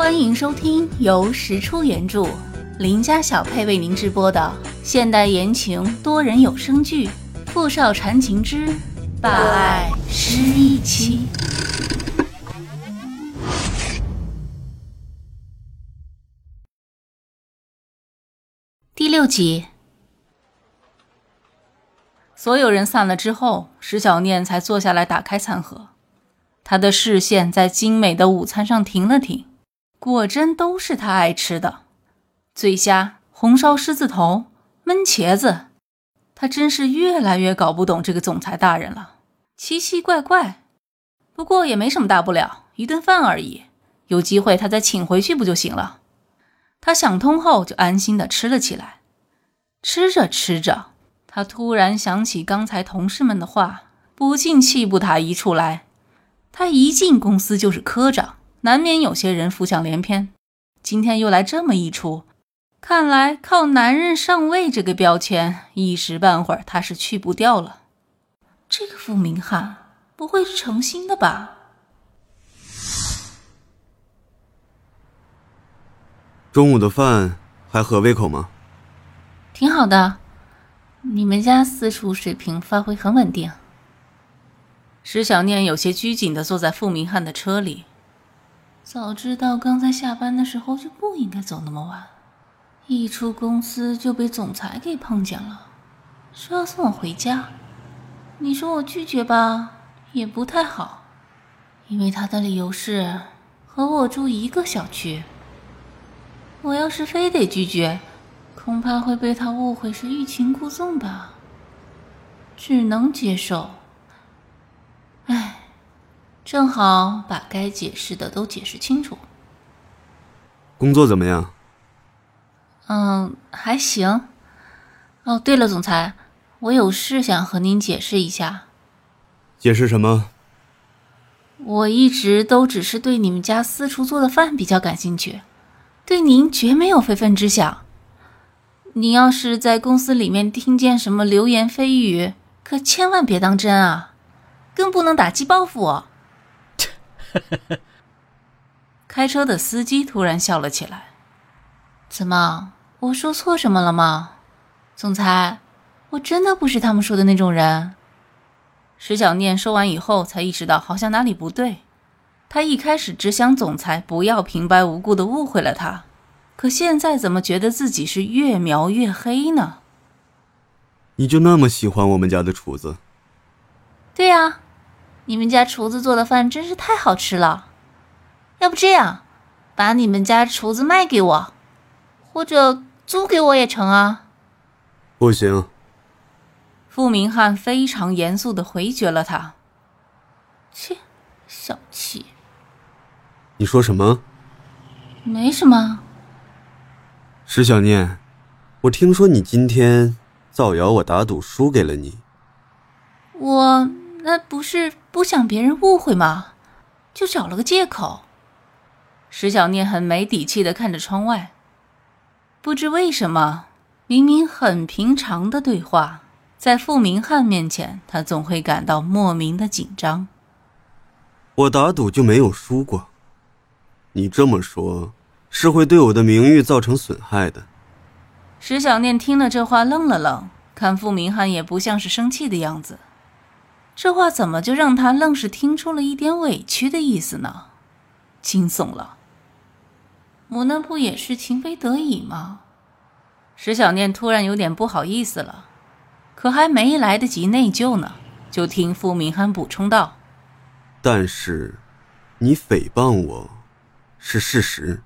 欢迎收听由石出原著、林家小配为您直播的现代言情多人有声剧《富少缠情之霸爱失忆妻》第六集。所有人散了之后，石小念才坐下来打开餐盒。他的视线在精美的午餐上停了停。果真都是他爱吃的，醉虾、红烧狮子头、焖茄子，他真是越来越搞不懂这个总裁大人了，奇奇怪怪。不过也没什么大不了，一顿饭而已，有机会他再请回去不就行了？他想通后，就安心的吃了起来。吃着吃着，他突然想起刚才同事们的话，不禁气不打一处来。他一进公司就是科长。难免有些人浮想联翩，今天又来这么一出，看来靠男人上位这个标签，一时半会儿他是去不掉了。这个傅明翰不会是诚心的吧？中午的饭还合胃口吗？挺好的，你们家私厨水平发挥很稳定。石小念有些拘谨的坐在傅明翰的车里。早知道刚才下班的时候就不应该走那么晚，一出公司就被总裁给碰见了，说要送我回家。你说我拒绝吧，也不太好，因为他的理由是和我住一个小区。我要是非得拒绝，恐怕会被他误会是欲擒故纵吧。只能接受。唉。正好把该解释的都解释清楚。工作怎么样？嗯，还行。哦，对了，总裁，我有事想和您解释一下。解释什么？我一直都只是对你们家私厨做的饭比较感兴趣，对您绝没有非分之想。你要是在公司里面听见什么流言蜚语，可千万别当真啊，更不能打击报复我。开车的司机突然笑了起来。怎么，我说错什么了吗？总裁，我真的不是他们说的那种人。石小念说完以后，才意识到好像哪里不对。他一开始只想总裁不要平白无故的误会了他，可现在怎么觉得自己是越描越黑呢？你就那么喜欢我们家的厨子？对呀。你们家厨子做的饭真是太好吃了，要不这样，把你们家厨子卖给我，或者租给我也成啊。不行。傅明翰非常严肃的回绝了他。切，小气。你说什么？没什么。石小念，我听说你今天造谣我打赌输给了你。我。那不是不想别人误会吗？就找了个借口。石小念很没底气的看着窗外，不知为什么，明明很平常的对话，在傅明翰面前，他总会感到莫名的紧张。我打赌就没有输过，你这么说，是会对我的名誉造成损害的。石小念听了这话，愣了愣，看傅明翰也不像是生气的样子。这话怎么就让他愣是听出了一点委屈的意思呢？惊悚了。我那不也是情非得已吗？石小念突然有点不好意思了，可还没来得及内疚呢，就听傅明翰补充道：“但是，你诽谤我，是事实。”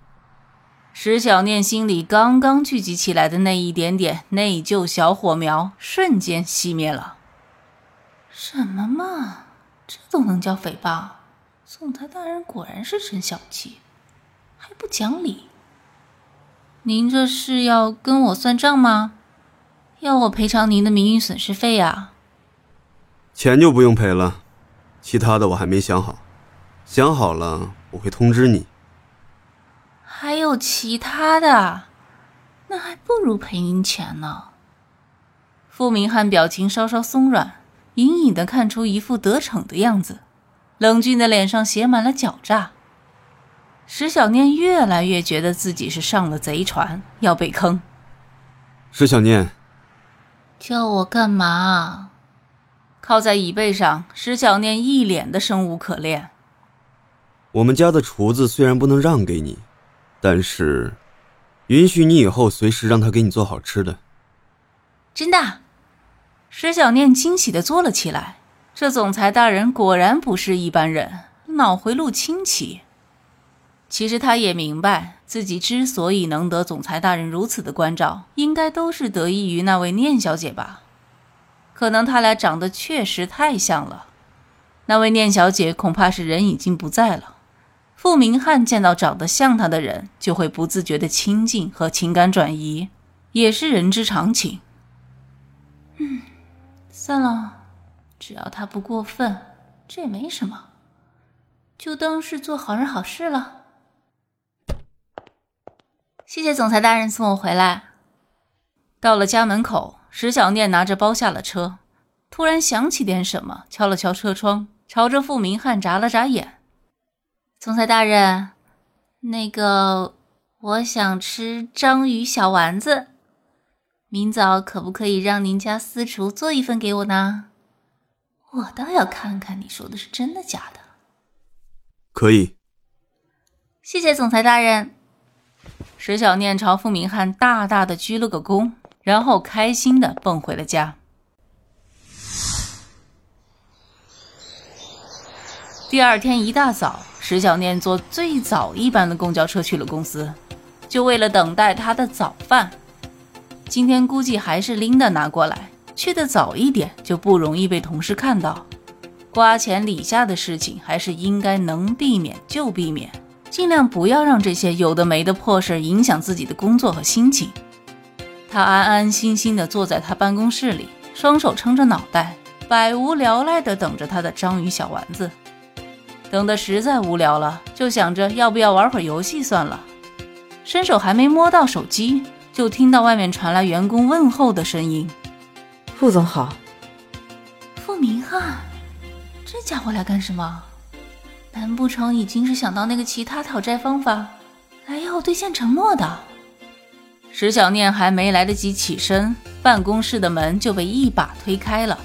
石小念心里刚刚聚集起来的那一点点内疚小火苗，瞬间熄灭了。什么嘛，这都能叫诽谤？总裁大人果然是真小气，还不讲理。您这是要跟我算账吗？要我赔偿您的名誉损失费呀？钱就不用赔了，其他的我还没想好，想好了我会通知你。还有其他的？那还不如赔您钱呢。傅明翰表情稍稍松软。隐隐的看出一副得逞的样子，冷峻的脸上写满了狡诈。石小念越来越觉得自己是上了贼船，要被坑。石小念，叫我干嘛？靠在椅背上，石小念一脸的生无可恋。我们家的厨子虽然不能让给你，但是允许你以后随时让他给你做好吃的。真的？石小念惊喜的坐了起来。这总裁大人果然不是一般人，脑回路清奇。其实他也明白，自己之所以能得总裁大人如此的关照，应该都是得益于那位念小姐吧。可能他俩长得确实太像了。那位念小姐恐怕是人已经不在了。傅明翰见到长得像他的人，就会不自觉的亲近和情感转移，也是人之常情。算了。只要他不过分，这也没什么，就当是做好人好事了。谢谢总裁大人送我回来。到了家门口，石小念拿着包下了车，突然想起点什么，敲了敲车窗，朝着傅明翰眨了眨眼。总裁大人，那个，我想吃章鱼小丸子，明早可不可以让您家私厨做一份给我呢？我倒要看看你说的是真的假的。可以，谢谢总裁大人。石小念朝傅明翰大大的鞠了个躬，然后开心的蹦回了家。第二天一大早，石小念坐最早一班的公交车去了公司，就为了等待他的早饭。今天估计还是琳达拿过来。去的早一点就不容易被同事看到，瓜钱李下的事情还是应该能避免就避免，尽量不要让这些有的没的破事影响自己的工作和心情。他安安心心地坐在他办公室里，双手撑着脑袋，百无聊赖地等着他的章鱼小丸子。等得实在无聊了，就想着要不要玩会儿游戏算了。伸手还没摸到手机，就听到外面传来员工问候的声音。傅总好，傅明翰，这家伙来干什么？难不成已经是想到那个其他讨债方法，来要兑现承诺的？石小念还没来得及起身，办公室的门就被一把推开了。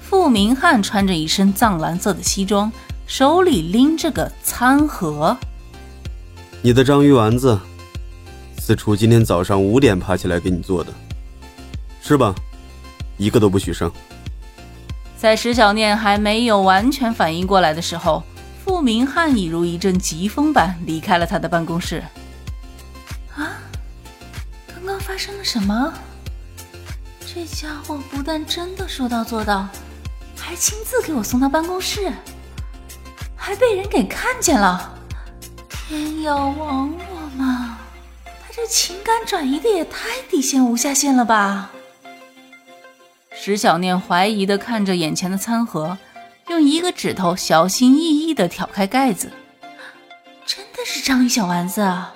傅明翰穿着一身藏蓝色的西装，手里拎着个餐盒。你的章鱼丸子，私厨今天早上五点爬起来给你做的，吃吧。一个都不许剩！在石小念还没有完全反应过来的时候，傅明翰已如一阵疾风般离开了他的办公室。啊！刚刚发生了什么？这家伙不但真的说到做到，还亲自给我送到办公室，还被人给看见了！天要亡我？情感转移的也太底线无下限了吧！石小念怀疑的看着眼前的餐盒，用一个指头小心翼翼的挑开盖子，真的是章鱼小丸子啊！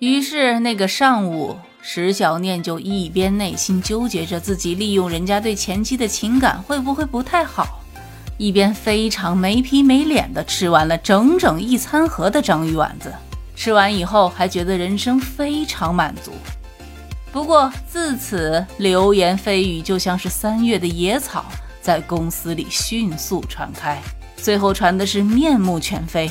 于是那个上午，石小念就一边内心纠结着自己利用人家对前妻的情感会不会不太好，一边非常没皮没脸的吃完了整整一餐盒的章鱼丸子。吃完以后，还觉得人生非常满足。不过自此，流言蜚语就像是三月的野草，在公司里迅速传开，最后传的是面目全非。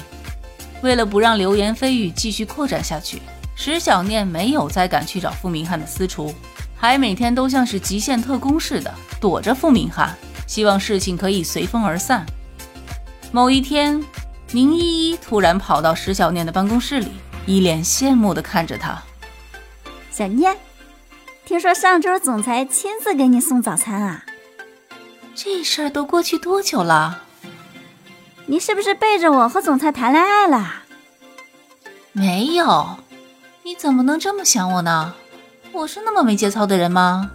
为了不让流言蜚语继续扩展下去，石小念没有再敢去找傅明翰的私厨，还每天都像是极限特工似的躲着傅明翰，希望事情可以随风而散。某一天，宁依依突然跑到石小念的办公室里，一脸羡慕的看着他，小念。听说上周总裁亲自给你送早餐啊？这事儿都过去多久了？你是不是背着我和总裁谈恋爱了？没有，你怎么能这么想我呢？我是那么没节操的人吗？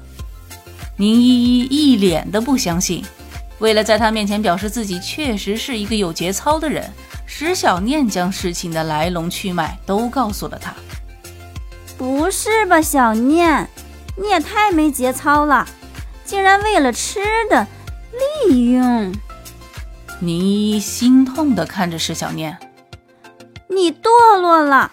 宁依依一脸的不相信。为了在他面前表示自己确实是一个有节操的人，石小念将事情的来龙去脉都告诉了他。不是吧，小念？你也太没节操了，竟然为了吃的利用！宁一心痛的看着石小念，你堕落了。